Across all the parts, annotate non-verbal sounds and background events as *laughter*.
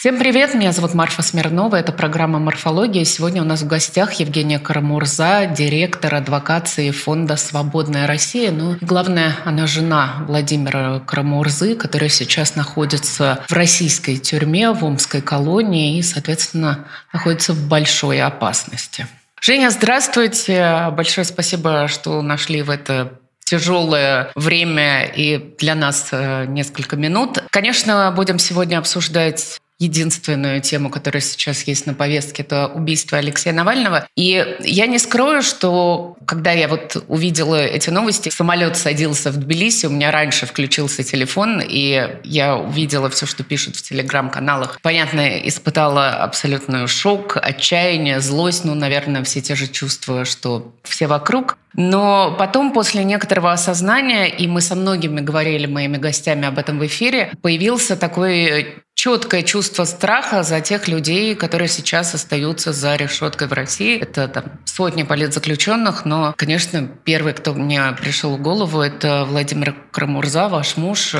Всем привет, меня зовут Марфа Смирнова, это программа «Морфология». Сегодня у нас в гостях Евгения Карамурза, директор адвокации фонда «Свободная Россия». Ну, главное, она жена Владимира Карамурзы, который сейчас находится в российской тюрьме, в Омской колонии и, соответственно, находится в большой опасности. Женя, здравствуйте. Большое спасибо, что нашли в это тяжелое время и для нас э, несколько минут. Конечно, будем сегодня обсуждать единственную тему, которая сейчас есть на повестке, это убийство Алексея Навального. И я не скрою, что когда я вот увидела эти новости, самолет садился в Тбилиси, у меня раньше включился телефон, и я увидела все, что пишут в телеграм-каналах. Понятно, испытала абсолютный шок, отчаяние, злость, ну, наверное, все те же чувства, что все вокруг. Но потом, после некоторого осознания, и мы со многими говорили, моими гостями об этом в эфире, появился такой четкое чувство страха за тех людей, которые сейчас остаются за решеткой в России. Это там сотни политзаключенных, но, конечно, первый, кто мне пришел в голову, это Владимир Крамурза, ваш муж,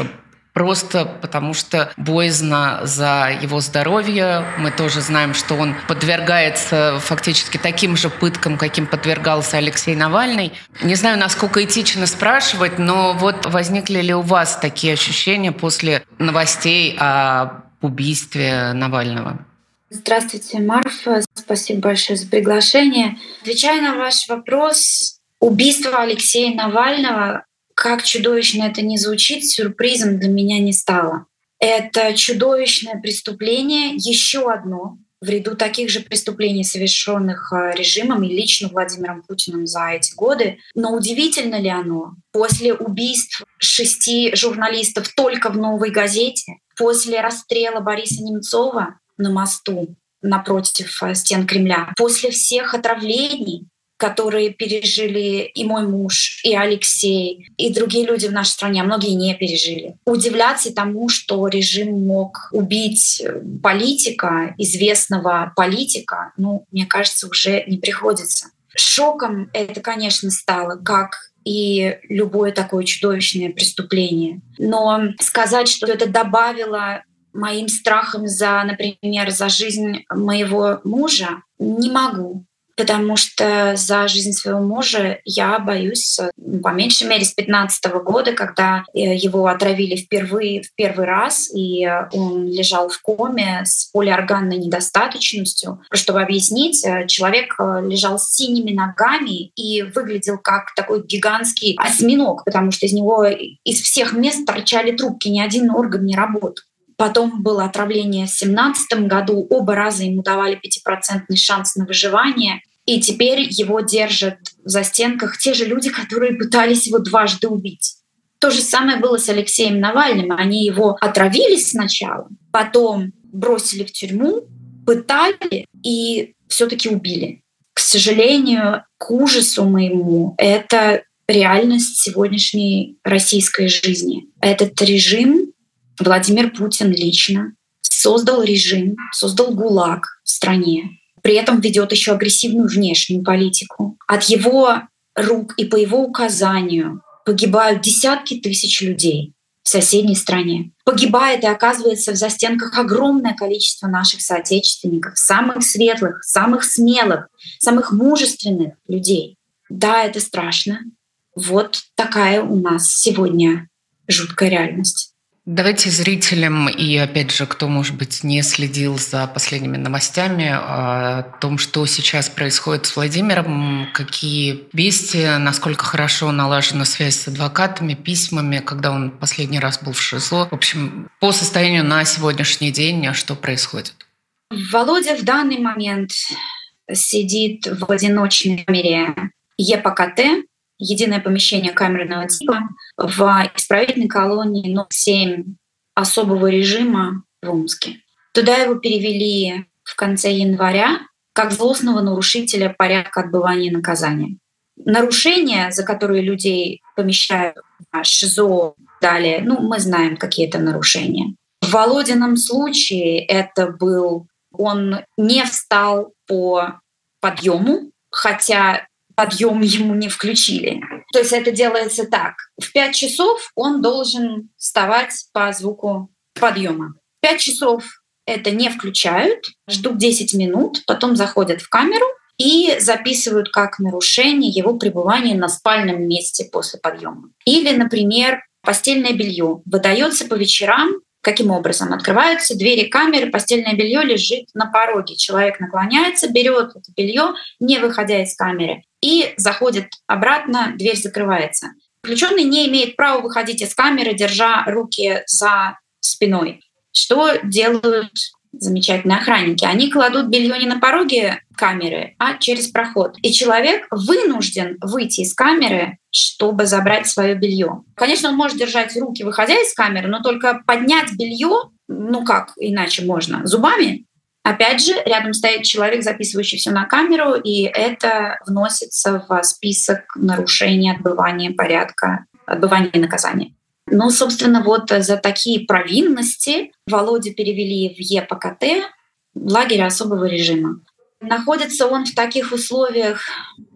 просто потому что боязно за его здоровье. Мы тоже знаем, что он подвергается фактически таким же пыткам, каким подвергался Алексей Навальный. Не знаю, насколько этично спрашивать, но вот возникли ли у вас такие ощущения после новостей о убийстве Навального? Здравствуйте, Марфа. Спасибо большое за приглашение. Отвечая на ваш вопрос, убийство Алексея Навального, как чудовищно это не звучит, сюрпризом для меня не стало. Это чудовищное преступление, еще одно в ряду таких же преступлений, совершенных э, режимом и лично Владимиром Путиным за эти годы. Но удивительно ли оно? После убийств шести журналистов только в «Новой газете», после расстрела Бориса Немцова на мосту напротив э, стен Кремля, после всех отравлений, которые пережили и мой муж, и Алексей, и другие люди в нашей стране, а многие не пережили. Удивляться тому, что режим мог убить э, политика, известного политика, ну, мне кажется, уже не приходится. Шоком это, конечно, стало, как и любое такое чудовищное преступление. Но сказать, что это добавило моим страхам за, например, за жизнь моего мужа, не могу потому что за жизнь своего мужа я боюсь, ну, по меньшей мере, с 15 года, когда э, его отравили впервые, в первый раз, и он лежал в коме с полиорганной недостаточностью. Чтобы объяснить, э, человек э, лежал с синими ногами и выглядел как такой гигантский осьминог, потому что из него из всех мест торчали трубки, ни один орган не работал. Потом было отравление в 2017 году. Оба раза ему давали пятипроцентный шанс на выживание. И теперь его держат в застенках те же люди, которые пытались его дважды убить. То же самое было с Алексеем Навальным. Они его отравили сначала, потом бросили в тюрьму, пытали и все-таки убили. К сожалению, к ужасу моему, это реальность сегодняшней российской жизни. Этот режим Владимир Путин лично создал режим, создал ГУЛАГ в стране, при этом ведет еще агрессивную внешнюю политику. От его рук и по его указанию погибают десятки тысяч людей в соседней стране. Погибает и оказывается в застенках огромное количество наших соотечественников, самых светлых, самых смелых, самых мужественных людей. Да, это страшно. Вот такая у нас сегодня жуткая реальность. Давайте зрителям и, опять же, кто, может быть, не следил за последними новостями о том, что сейчас происходит с Владимиром, какие вести, насколько хорошо налажена связь с адвокатами, письмами, когда он последний раз был в ШИЗО. В общем, по состоянию на сегодняшний день, что происходит? Володя в данный момент сидит в одиночной камере ЕПКТ, единое помещение камерного типа в исправительной колонии номер 7 особого режима в Омске. Туда его перевели в конце января как злостного нарушителя порядка отбывания наказания. Нарушения, за которые людей помещают в ШИЗО, далее, ну, мы знаем, какие это нарушения. В Володином случае это был, он не встал по подъему, хотя подъем ему не включили. То есть это делается так. В 5 часов он должен вставать по звуку подъема. 5 часов это не включают, ждут 10 минут, потом заходят в камеру и записывают как нарушение его пребывания на спальном месте после подъема. Или, например, постельное белье выдается по вечерам Каким образом? Открываются двери камеры, постельное белье лежит на пороге. Человек наклоняется, берет это белье, не выходя из камеры, и заходит обратно, дверь закрывается. Заключенный не имеет права выходить из камеры, держа руки за спиной. Что делают замечательные охранники? Они кладут белье не на пороге камеры, а через проход. И человек вынужден выйти из камеры, чтобы забрать свое белье. Конечно, он может держать руки, выходя из камеры, но только поднять белье, ну как иначе можно, зубами Опять же, рядом стоит человек, записывающий все на камеру, и это вносится в список нарушений отбывания порядка, отбывания наказания. Ну, собственно, вот за такие провинности Володю перевели в ЕПКТ, в лагерь особого режима. Находится он в таких условиях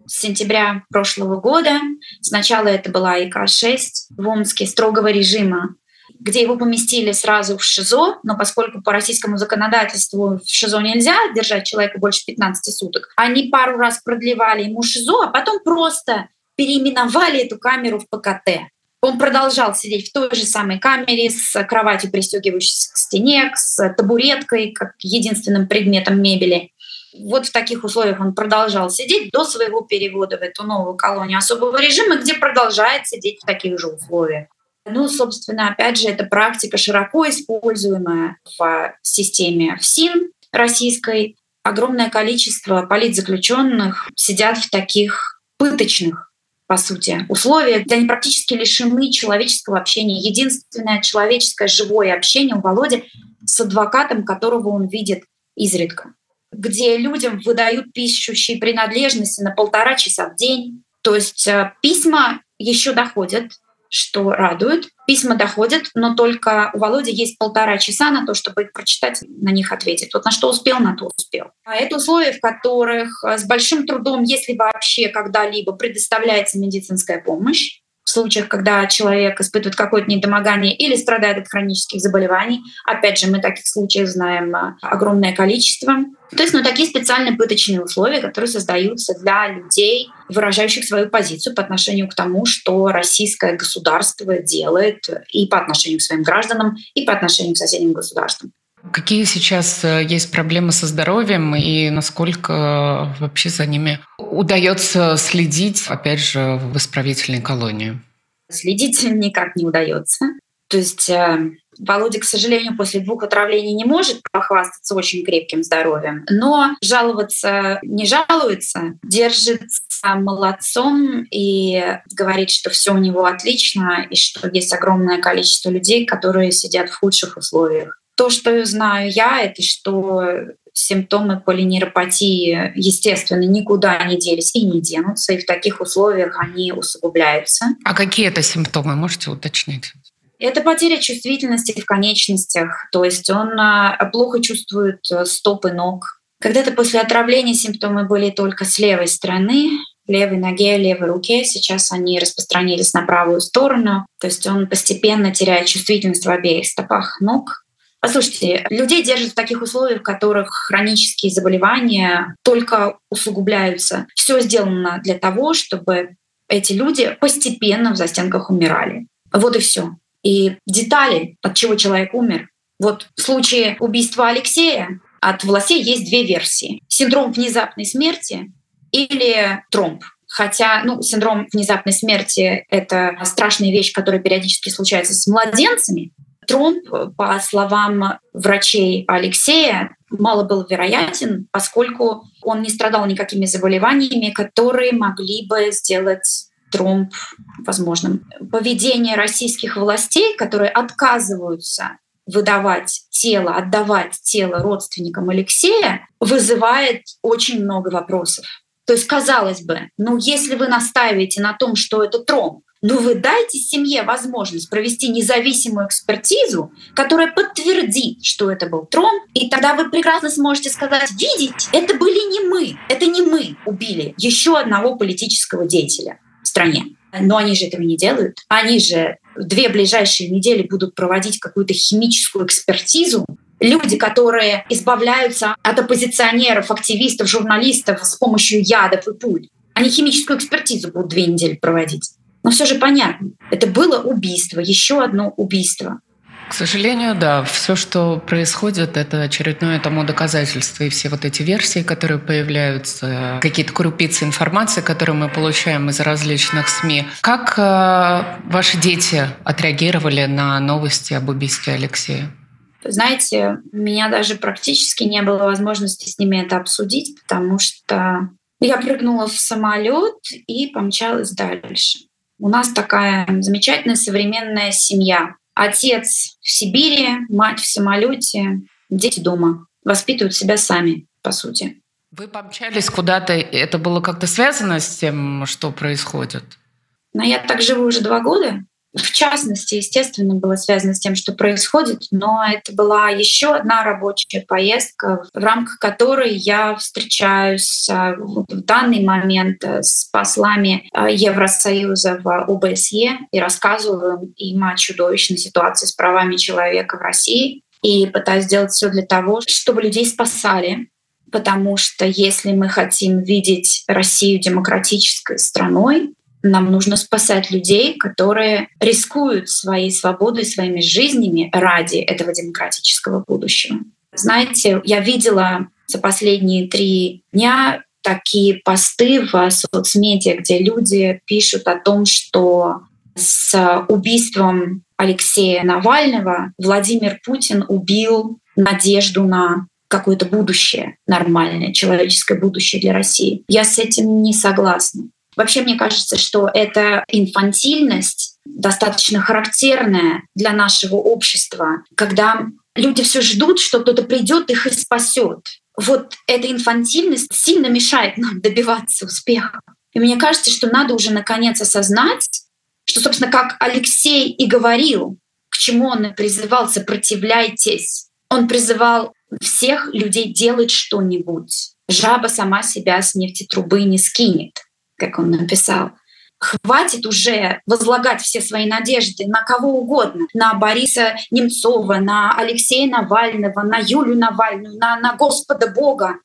с сентября прошлого года. Сначала это была ИК-6 в Омске строгого режима где его поместили сразу в ШИЗО, но поскольку по российскому законодательству в ШИЗО нельзя держать человека больше 15 суток, они пару раз продлевали ему ШИЗО, а потом просто переименовали эту камеру в ПКТ. Он продолжал сидеть в той же самой камере с кроватью, пристегивающейся к стене, с табуреткой, как единственным предметом мебели. Вот в таких условиях он продолжал сидеть до своего перевода в эту новую колонию особого режима, где продолжает сидеть в таких же условиях. Ну, собственно, опять же, это практика широко используемая в системе ФСИН российской. Огромное количество политзаключенных сидят в таких пыточных по сути, условиях, где они практически лишены человеческого общения. Единственное человеческое живое общение у Володи с адвокатом, которого он видит изредка, где людям выдают пишущие принадлежности на полтора часа в день. То есть э, письма еще доходят что радует. Письма доходят, но только у Володи есть полтора часа на то, чтобы их прочитать, на них ответить. Вот на что успел, на то успел. А это условия, в которых э, с большим трудом, если вообще когда-либо предоставляется медицинская помощь, в случаях, когда человек испытывает какое-то недомогание или страдает от хронических заболеваний. Опять же, мы таких случаев знаем э, огромное количество. То есть, ну, такие специальные пыточные условия, которые создаются для людей, выражающих свою позицию по отношению к тому, что российское государство делает и по отношению к своим гражданам, и по отношению к соседним государствам. Какие сейчас э, есть проблемы со здоровьем и насколько вообще за ними удается следить, опять же, в исправительной колонии? Следить *laughs* никак не удается. То есть э, Володя, к сожалению, после двух отравлений не может похвастаться очень крепким здоровьем, но жаловаться не жалуется, держится молодцом и говорит, что все у него отлично и что есть огромное количество людей, которые сидят в худших условиях. То, что знаю я, это что симптомы полинейропатии, естественно, никуда не делись и не денутся, и в таких условиях они усугубляются. А какие это симптомы, можете уточнить? Это потеря чувствительности в конечностях, то есть он а, плохо чувствует э, стопы ног. Когда-то после отравления симптомы были только с левой стороны, левой ноге, левой руке. Сейчас они распространились на правую сторону. То есть он постепенно теряет чувствительность в обеих стопах ног. Послушайте, людей держат в таких условиях, в которых хронические заболевания только усугубляются. Все сделано для того, чтобы эти люди постепенно в застенках умирали. Вот и все. И детали, от чего человек умер. Вот в случае убийства Алексея от властей есть две версии. Синдром внезапной смерти или тромб. Хотя ну, синдром внезапной смерти — это страшная вещь, которая периодически случается с младенцами, Тромб, по словам врачей Алексея, мало был вероятен, поскольку он не страдал никакими заболеваниями, которые могли бы сделать тромб возможным. Поведение российских властей, которые отказываются выдавать тело, отдавать тело родственникам Алексея, вызывает очень много вопросов. То есть, казалось бы, ну если вы настаиваете на том, что это тромб, но вы дайте семье возможность провести независимую экспертизу, которая подтвердит, что это был тромб, и тогда вы прекрасно сможете сказать, видите, это были не мы, это не мы убили еще одного политического деятеля в стране. Но они же этого не делают. Они же две ближайшие недели будут проводить какую-то химическую экспертизу люди, которые избавляются от оппозиционеров, активистов, журналистов с помощью ядов и пуль, они химическую экспертизу будут две недели проводить. Но все же понятно, это было убийство, еще одно убийство. К сожалению, да, все, что происходит, это очередное тому доказательство. И все вот эти версии, которые появляются, какие-то крупицы информации, которые мы получаем из различных СМИ. Как э, ваши дети отреагировали на новости об убийстве Алексея? Знаете, у меня даже практически не было возможности с ними это обсудить, потому что я прыгнула в самолет и помчалась дальше. У нас такая замечательная современная семья. Отец в Сибири, мать в самолете, дети дома. Воспитывают себя сами, по сути. Вы помчались куда-то, это было как-то связано с тем, что происходит? Но я так живу уже два года, в частности, естественно, было связано с тем, что происходит, но это была еще одна рабочая поездка, в рамках которой я встречаюсь в данный момент с послами а, Евросоюза в ОБСЕ и рассказываю им о чудовищной ситуации с правами человека в России. И пытаюсь сделать все для того, чтобы людей спасали, потому что если мы хотим видеть Россию демократической страной, нам нужно спасать людей, которые рискуют своей свободой, своими жизнями ради этого демократического будущего. Знаете, я видела за последние три дня такие посты в соцмедиа, где люди пишут о том, что с убийством Алексея Навального Владимир Путин убил надежду на какое-то будущее нормальное, человеческое будущее для России. Я с этим не согласна. Вообще, мне кажется, что эта инфантильность достаточно характерная для нашего общества, когда люди все ждут, что кто-то придет их и спасет. Вот эта инфантильность сильно мешает нам *laughs* добиваться успеха. И мне кажется, что надо уже наконец осознать, что, собственно, как Алексей и говорил, к чему он призывал «сопротивляйтесь». Он призывал всех людей делать что-нибудь. Жаба сама себя с нефтетрубы не скинет как он написал. Хватит уже возлагать все свои надежды на кого угодно, на Бориса Немцова, на Алексея Навального, на Юлю Навальную, на, на Господа Бога.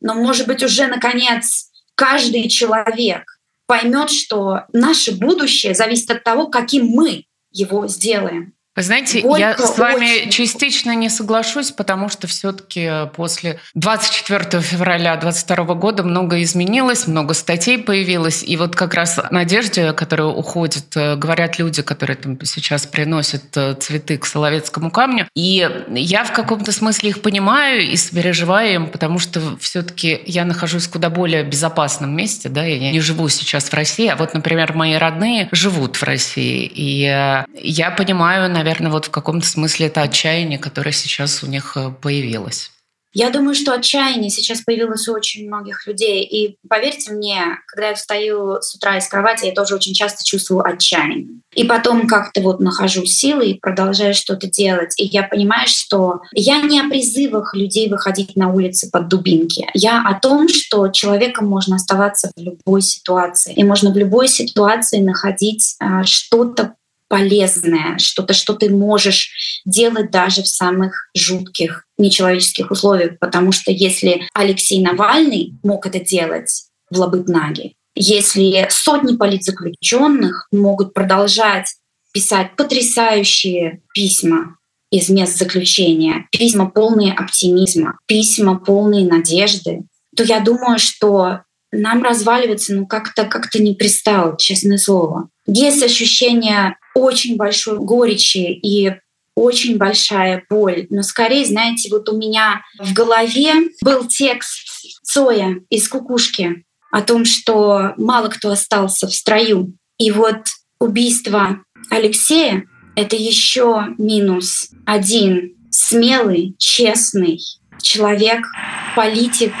Но, может быть, уже, наконец, каждый человек поймет, что наше будущее зависит от того, каким мы его сделаем. Вы знаете, Горько я с вами очень... частично не соглашусь, потому что все-таки после 24 февраля 2022 года много изменилось, много статей появилось. И вот как раз надежде, которая уходит, э, говорят люди, которые там сейчас приносят э, цветы к Соловецкому камню. И я в каком-то смысле их понимаю и сопереживаю им, потому что все-таки я нахожусь в куда более безопасном месте. Да? Я не живу сейчас в России, а вот, например, мои родные живут в России. И э, я понимаю, наверное, наверное, вот в каком-то смысле это отчаяние, которое сейчас у них э, появилось. Я думаю, что отчаяние сейчас появилось у очень многих людей. И поверьте мне, когда я встаю с утра из кровати, я тоже очень часто чувствую отчаяние. И потом как-то вот нахожу силы и продолжаю что-то делать. И я понимаю, что я не о призывах людей выходить на улицы под дубинки. Я о том, что человеком можно оставаться в любой ситуации. И можно в любой ситуации находить а, что-то полезное, что-то, что ты можешь делать даже в самых жутких нечеловеческих условиях. Потому что если Алексей Навальный мог это делать в Лабытнаге, если сотни политзаключенных могут продолжать писать потрясающие письма из мест заключения, письма полные оптимизма, письма полные надежды, то я думаю, что нам разваливаться ну как-то как-то не пристало, честное слово. Есть ощущение очень большой горечи и очень большая боль. Но скорее, знаете, вот у меня в голове был текст Цоя из «Кукушки» о том, что мало кто остался в строю. И вот убийство Алексея — это еще минус один смелый, честный человек, политик,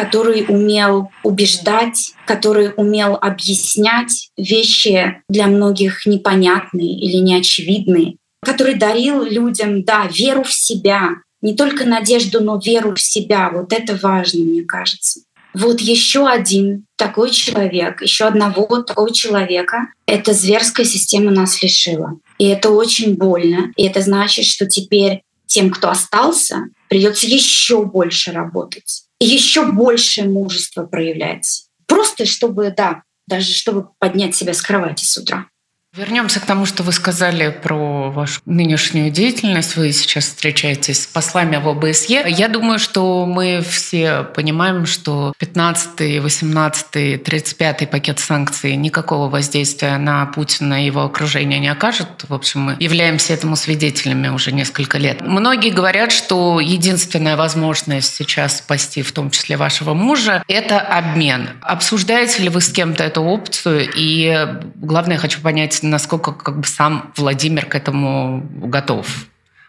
который умел убеждать, который умел объяснять вещи для многих непонятные или неочевидные, который дарил людям, да, веру в себя, не только надежду, но веру в себя. Вот это важно, мне кажется. Вот еще один такой человек, еще одного такого человека эта зверская система нас лишила. И это очень больно. И это значит, что теперь тем, кто остался, придется еще больше работать, еще больше мужества проявлять. Просто чтобы, да, даже чтобы поднять себя с кровати с утра. Вернемся к тому, что вы сказали про вашу нынешнюю деятельность. Вы сейчас встречаетесь с послами в ОБСЕ. Я думаю, что мы все понимаем, что 15, 18, 35 пакет санкций никакого воздействия на Путина и его окружение не окажет. В общем, мы являемся этому свидетелями уже несколько лет. Многие говорят, что единственная возможность сейчас спасти, в том числе вашего мужа, это обмен. Обсуждаете ли вы с кем-то эту опцию? И главное, хочу понять, насколько как бы сам Владимир к этому готов.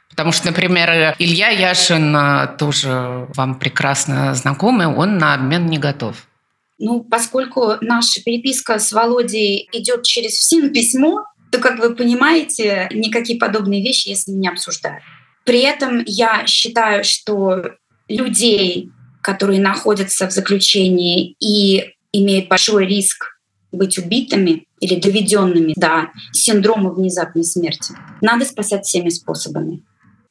Потому что, например, Илья Яшин э, тоже вам прекрасно знакомый, он на обмен не готов. Ну, поскольку наша переписка с Володей идет через ФСИН письмо, то, как вы понимаете, никакие подобные вещи я с ним не обсуждаю. При этом я считаю, что людей, которые находятся в заключении и имеют большой риск быть убитыми или доведенными до синдрома внезапной смерти, надо спасать всеми способами.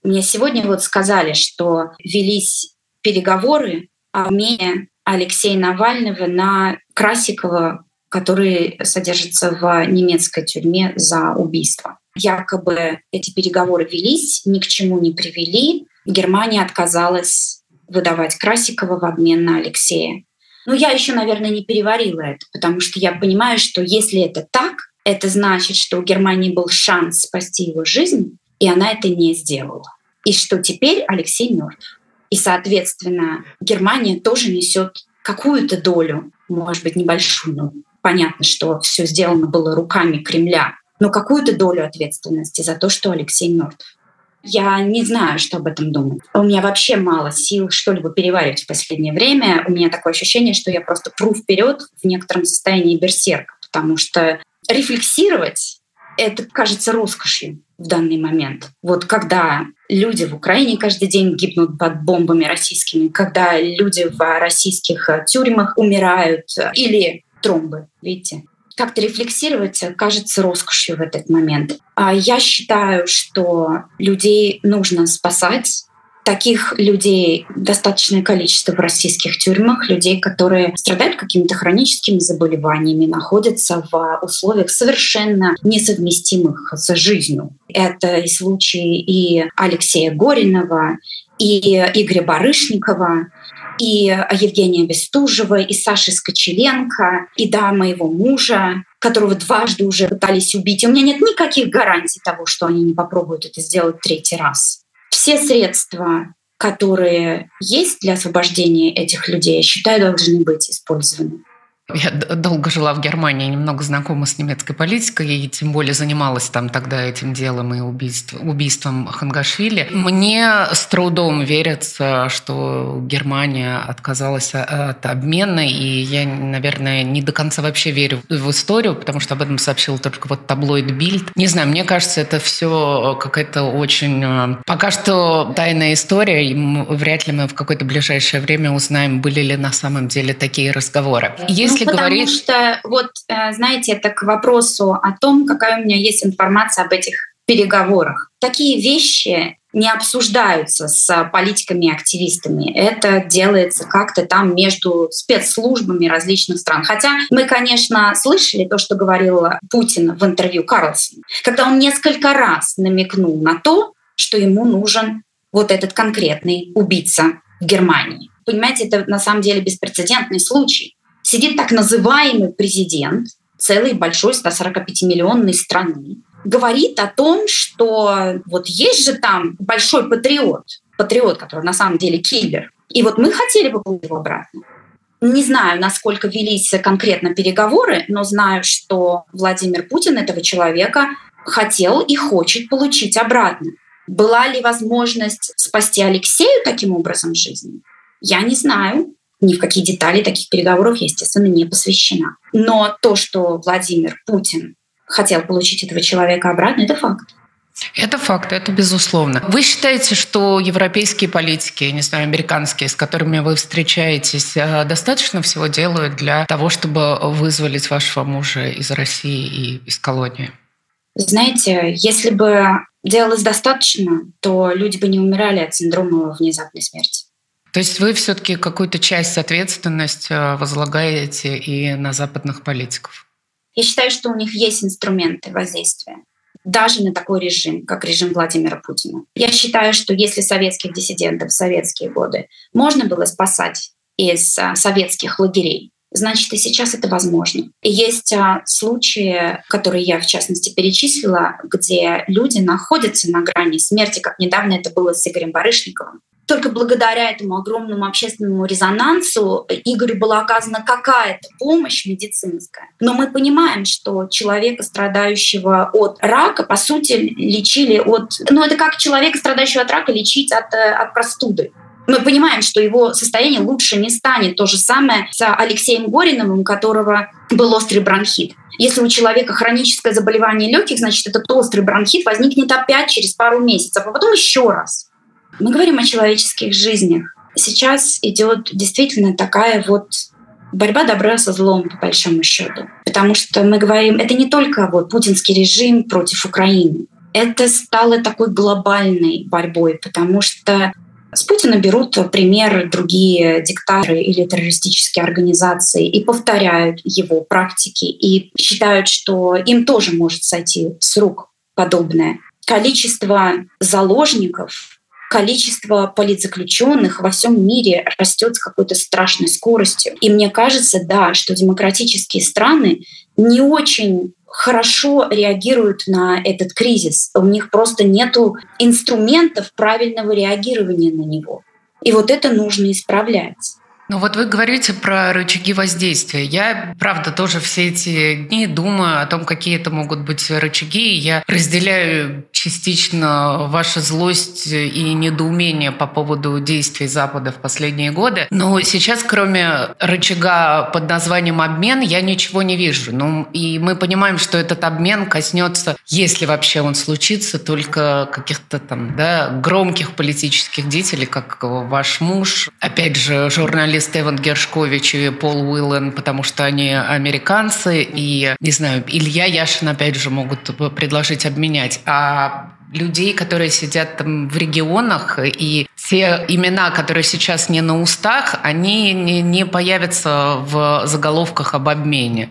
Мне сегодня вот сказали, что велись переговоры о обмене Алексея Навального на Красикова, который содержится в немецкой тюрьме за убийство. Якобы эти переговоры велись, ни к чему не привели. Германия отказалась выдавать Красикова в обмен на Алексея. Но я еще, наверное, не переварила это, потому что я понимаю, что если это так, это значит, что у Германии был шанс спасти его жизнь, и она это не сделала. И что теперь Алексей мертв. И, соответственно, Германия тоже несет какую-то долю, может быть, небольшую, но понятно, что все сделано было руками Кремля, но какую-то долю ответственности за то, что Алексей мертв. Я не знаю, что об этом думать. У меня вообще мало сил что-либо переваривать в последнее время. У меня такое ощущение, что я просто пру вперед в некотором состоянии берсерка, потому что рефлексировать это кажется роскошью в данный момент. Вот когда люди в Украине каждый день гибнут под бомбами российскими, когда люди в российских тюрьмах умирают или тромбы, видите, как-то рефлексировать кажется роскошью в этот момент. А я считаю, что людей нужно спасать, таких людей достаточное количество в российских тюрьмах, людей, которые страдают какими-то хроническими заболеваниями, находятся в условиях совершенно несовместимых с жизнью. Это и случаи и Алексея Горинова, и Игоря Барышникова, и Евгения Бестужева, и Саши Скочеленко, и да, моего мужа, которого дважды уже пытались убить. И у меня нет никаких гарантий того, что они не попробуют это сделать третий раз. Все средства, которые есть для освобождения этих людей, я считаю, должны быть использованы. Я долго жила в Германии, немного знакома с немецкой политикой, и тем более занималась там тогда этим делом и убийств, убийством Хангашвили. Мне с трудом верится, что Германия отказалась от обмена, и я, наверное, не до конца вообще верю в историю, потому что об этом сообщил только вот таблоид Бильд. Не знаю, мне кажется, это все какая-то очень... Э, пока что тайная история, и вряд ли мы в какое-то ближайшее время узнаем, были ли на самом деле такие разговоры. Если если потому говорить... что, вот, э, знаете, это к вопросу о том, какая у меня есть информация об этих переговорах. Такие вещи не обсуждаются с политиками и активистами. Это делается как-то там между спецслужбами различных стран. Хотя мы, конечно, слышали то, что говорил Путин в интервью Карлсон, когда он несколько раз намекнул на то, что ему нужен вот этот конкретный убийца в Германии. Понимаете, это на самом деле беспрецедентный случай сидит так называемый президент целой большой 145-миллионной страны, говорит о том, что вот есть же там большой патриот, патриот, который на самом деле киллер, и вот мы хотели бы его обратно. Не знаю, насколько велись конкретно переговоры, но знаю, что Владимир Путин этого человека хотел и хочет получить обратно. Была ли возможность спасти Алексею таким образом жизни? Я не знаю ни в какие детали таких переговоров я, естественно, не посвящена. Но то, что Владимир Путин хотел получить этого человека обратно, это факт. Это факт, это безусловно. Вы считаете, что европейские политики, не знаю, американские, с которыми вы встречаетесь, э, достаточно всего делают для того, чтобы вызволить вашего мужа из России и из колонии? Знаете, если бы делалось достаточно, то люди бы не умирали от синдрома внезапной смерти. То есть вы все-таки какую-то часть ответственности э, возлагаете и на западных политиков? Я считаю, что у них есть инструменты воздействия даже на такой режим, как режим Владимира Путина. Я считаю, что если советских диссидентов в советские годы можно было спасать из а, советских лагерей, значит и сейчас это возможно. И есть а, случаи, которые я в частности перечислила, где люди находятся на грани смерти, как недавно это было с Игорем Барышниковым только благодаря этому огромному общественному резонансу Игорю была оказана какая-то помощь медицинская. Но мы понимаем, что человека, страдающего от рака, по сути, лечили от... Ну, это как человека, страдающего от рака, лечить от, э, от простуды. Мы понимаем, что его состояние лучше не станет. То же самое с Алексеем Гориным, у которого был острый бронхит. Если у человека хроническое заболевание легких, значит, этот острый бронхит возникнет опять через пару месяцев, а потом еще раз. Мы говорим о человеческих жизнях. Сейчас идет действительно такая вот борьба добра со злом, по большому счету. Потому что мы говорим, это не только вот путинский режим против Украины. Это стало такой глобальной борьбой, потому что с Путина берут пример другие диктаторы или террористические организации и повторяют его практики и считают, что им тоже может сойти с рук подобное. Количество заложников количество политзаключенных во всем мире растет с какой-то страшной скоростью. И мне кажется, да, что демократические страны не очень хорошо реагируют на этот кризис. У них просто нет инструментов правильного реагирования на него. И вот это нужно исправлять. Ну вот вы говорите про рычаги воздействия. Я, правда, тоже все эти дни думаю о том, какие это могут быть рычаги. Я разделяю частично ваша злость и недоумение по поводу действий Запада в последние годы. Но сейчас, кроме рычага под названием обмен, я ничего не вижу. Ну, и мы понимаем, что этот обмен коснется, если вообще он случится, только каких-то там да, громких политических деятелей, как ваш муж, опять же, журналист Стевен Гершкович и Пол Уиллен, потому что они американцы, и, не знаю, Илья Яшин, опять же, могут предложить обменять. А людей, которые сидят там в регионах, и те имена, которые сейчас не на устах, они не, не появятся в заголовках об обмене.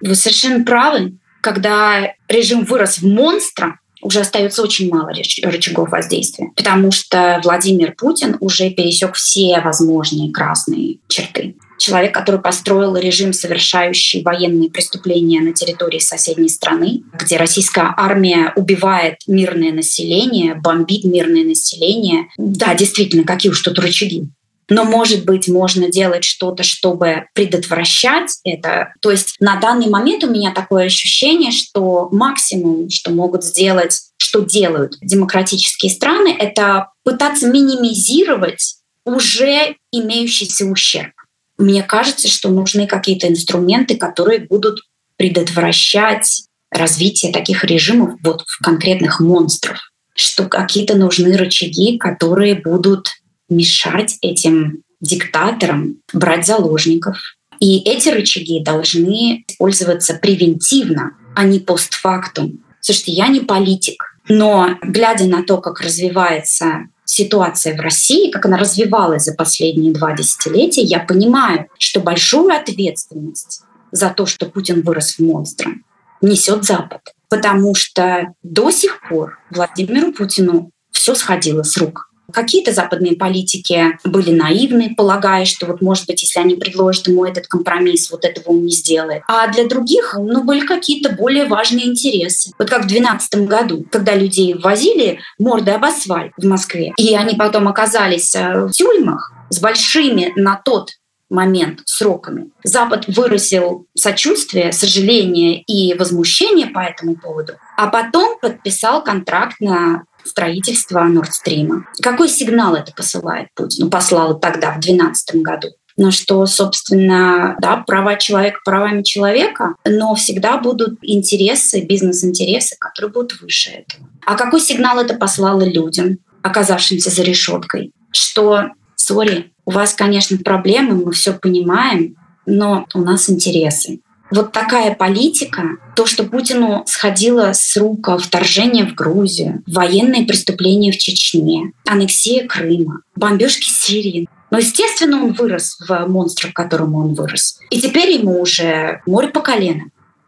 Вы совершенно правы. Когда режим вырос в монстра, уже остается очень мало рычагов воздействия, потому что Владимир Путин уже пересек все возможные красные черты. Человек, который построил режим, совершающий военные преступления на территории соседней страны, где российская армия убивает мирное население, бомбит мирное население. Да, действительно, какие уж тут рычаги. Но, может быть, можно делать что-то, чтобы предотвращать это. То есть на данный момент у меня такое ощущение, что максимум, что могут сделать, что делают демократические страны, это пытаться минимизировать уже имеющийся ущерб. Мне кажется, что нужны какие-то инструменты, которые будут предотвращать развитие таких режимов вот в конкретных монстров, что какие-то нужны рычаги, которые будут мешать этим диктаторам брать заложников. И эти рычаги должны использоваться превентивно, а не постфактум. Слушайте, я не политик, но глядя на то, как развивается ситуация в России, как она развивалась за последние два десятилетия, я понимаю, что большую ответственность за то, что Путин вырос в монстра, несет Запад. Потому что до сих пор Владимиру Путину все сходило с рук. Какие-то западные политики были наивны, полагая, что вот, может быть, если они предложат ему этот компромисс, вот этого он не сделает. А для других, ну, были какие-то более важные интересы. Вот как в 2012 году, когда людей возили морды об асфальт в Москве, и они потом оказались э, в тюрьмах с большими на тот момент сроками. Запад выразил сочувствие, сожаление и возмущение по этому поводу, а потом подписал контракт на строительства Нордстрима. Какой сигнал это посылает Путин? Ну, послал тогда, в 2012 году. Но что, собственно, да, права человека правами человека, но всегда будут интересы, бизнес-интересы, которые будут выше этого. А какой сигнал это послало людям, оказавшимся за решеткой? Что, сори, у вас, конечно, проблемы, мы все понимаем, но у нас интересы. Вот такая политика, то, что Путину сходило с рук вторжение в Грузию, военные преступления в Чечне, аннексия Крыма, бомбежки Сирии. Но, естественно, он вырос в монстра, в котором он вырос. И теперь ему уже море по колено.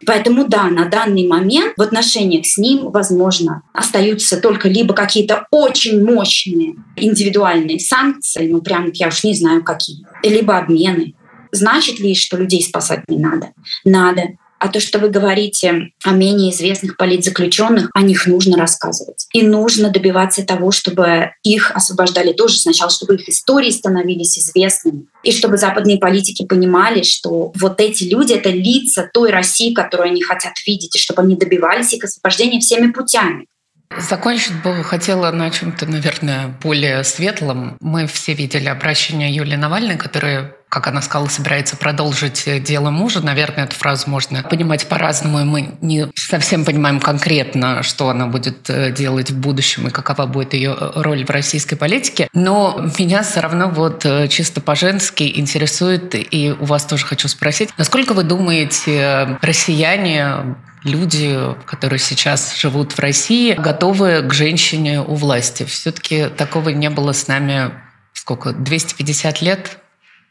Поэтому да, на данный момент в отношениях с ним, возможно, остаются только либо какие-то очень мощные индивидуальные санкции, ну прям я уж не знаю какие, либо обмены. Значит ли, что людей спасать не надо? Надо. А то, что вы говорите о менее известных политзаключенных, о них нужно рассказывать. И нужно добиваться того, чтобы их освобождали тоже сначала, чтобы их истории становились известными. И чтобы западные политики понимали, что вот эти люди — это лица той России, которую они хотят видеть, и чтобы они добивались их освобождения всеми путями. Закончить бы хотела на чем-то, наверное, более светлом. Мы все видели обращение Юлии Навальной, которая как она сказала, собирается продолжить дело мужа. Наверное, эту фразу можно понимать по-разному, и мы не совсем понимаем конкретно, что она будет э, делать в будущем и какова будет ее роль в российской политике. Но меня все равно вот э, чисто по-женски интересует, и у вас тоже хочу спросить, насколько вы думаете, россияне люди, которые сейчас живут в России, готовы к женщине у власти. Все-таки такого не было с нами сколько, 250 лет?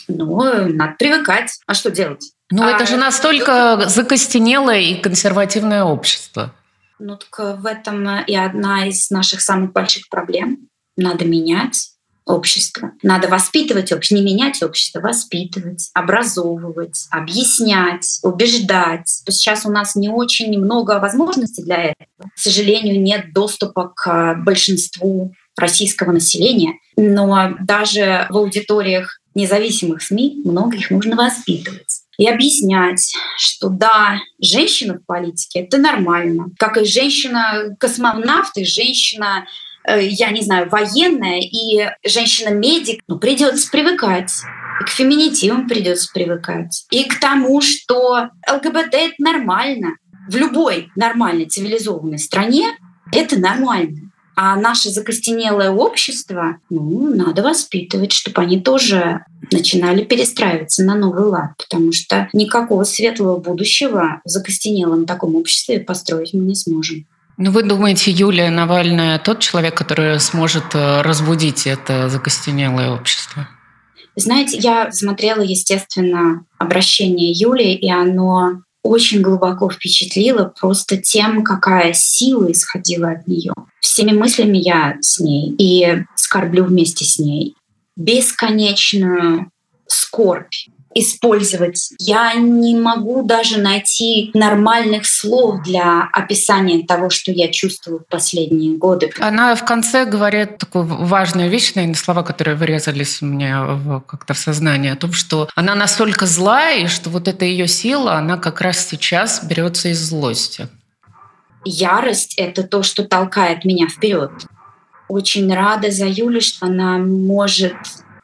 Ну, надо привыкать. А что делать? Ну, а, это же настолько ну, закостенелое и консервативное общество. Ну, так в этом и одна из наших самых больших проблем. Надо менять общество. Надо воспитывать общество, не менять общество, воспитывать, образовывать, объяснять, убеждать. Сейчас у нас не очень много возможностей для этого. К сожалению, нет доступа к большинству российского населения, но даже в аудиториях независимых СМИ много их нужно воспитывать и объяснять, что да, женщина в политике — это нормально. Как и женщина-космонавт, и женщина Э, я не знаю, военная и женщина-медик, ну, придется привыкать. И к феминитивам придется привыкать. И к тому, что ЛГБТ — это нормально. В любой нормальной цивилизованной стране это нормально. А наше закостенелое общество, ну, надо воспитывать, чтобы они тоже начинали перестраиваться на новый лад, потому что никакого светлого будущего в закостенелом таком обществе построить мы не сможем. Ну, вы думаете, Юлия Навальная тот человек, который сможет э, разбудить это закостенелое общество? Знаете, я смотрела, естественно, обращение Юлии, и оно очень глубоко впечатлило просто тем, какая сила исходила от нее. Всеми мыслями я с ней и скорблю вместе с ней. Бесконечную скорбь использовать. Я не могу даже найти нормальных слов для описания того, что я чувствую в последние годы. Она в конце говорит такую важную вещь, наверное, слова, которые вырезались у меня как-то в сознание, о том, что она настолько злая, и что вот эта ее сила, она как раз сейчас берется из злости. Ярость — это то, что толкает меня вперед. Очень рада за Юлю, что она может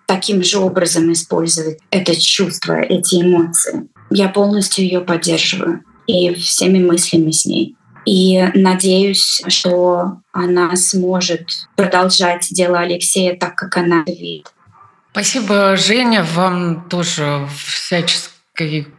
таким же образом использовать это чувство, эти эмоции. Я полностью ее поддерживаю и всеми мыслями с ней. И надеюсь, что она сможет продолжать дело Алексея так, как она видит. Спасибо, Женя. Вам тоже всячески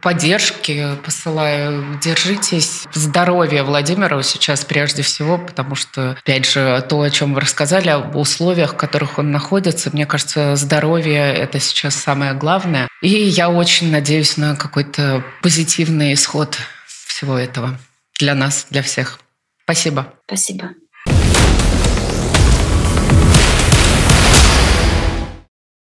поддержки посылаю. Держитесь. Здоровья Владимиру сейчас прежде всего, потому что, опять же, то, о чем вы рассказали, об условиях, в которых он находится, мне кажется, здоровье — это сейчас самое главное. И я очень надеюсь на какой-то позитивный исход всего этого для нас, для всех. Спасибо. Спасибо.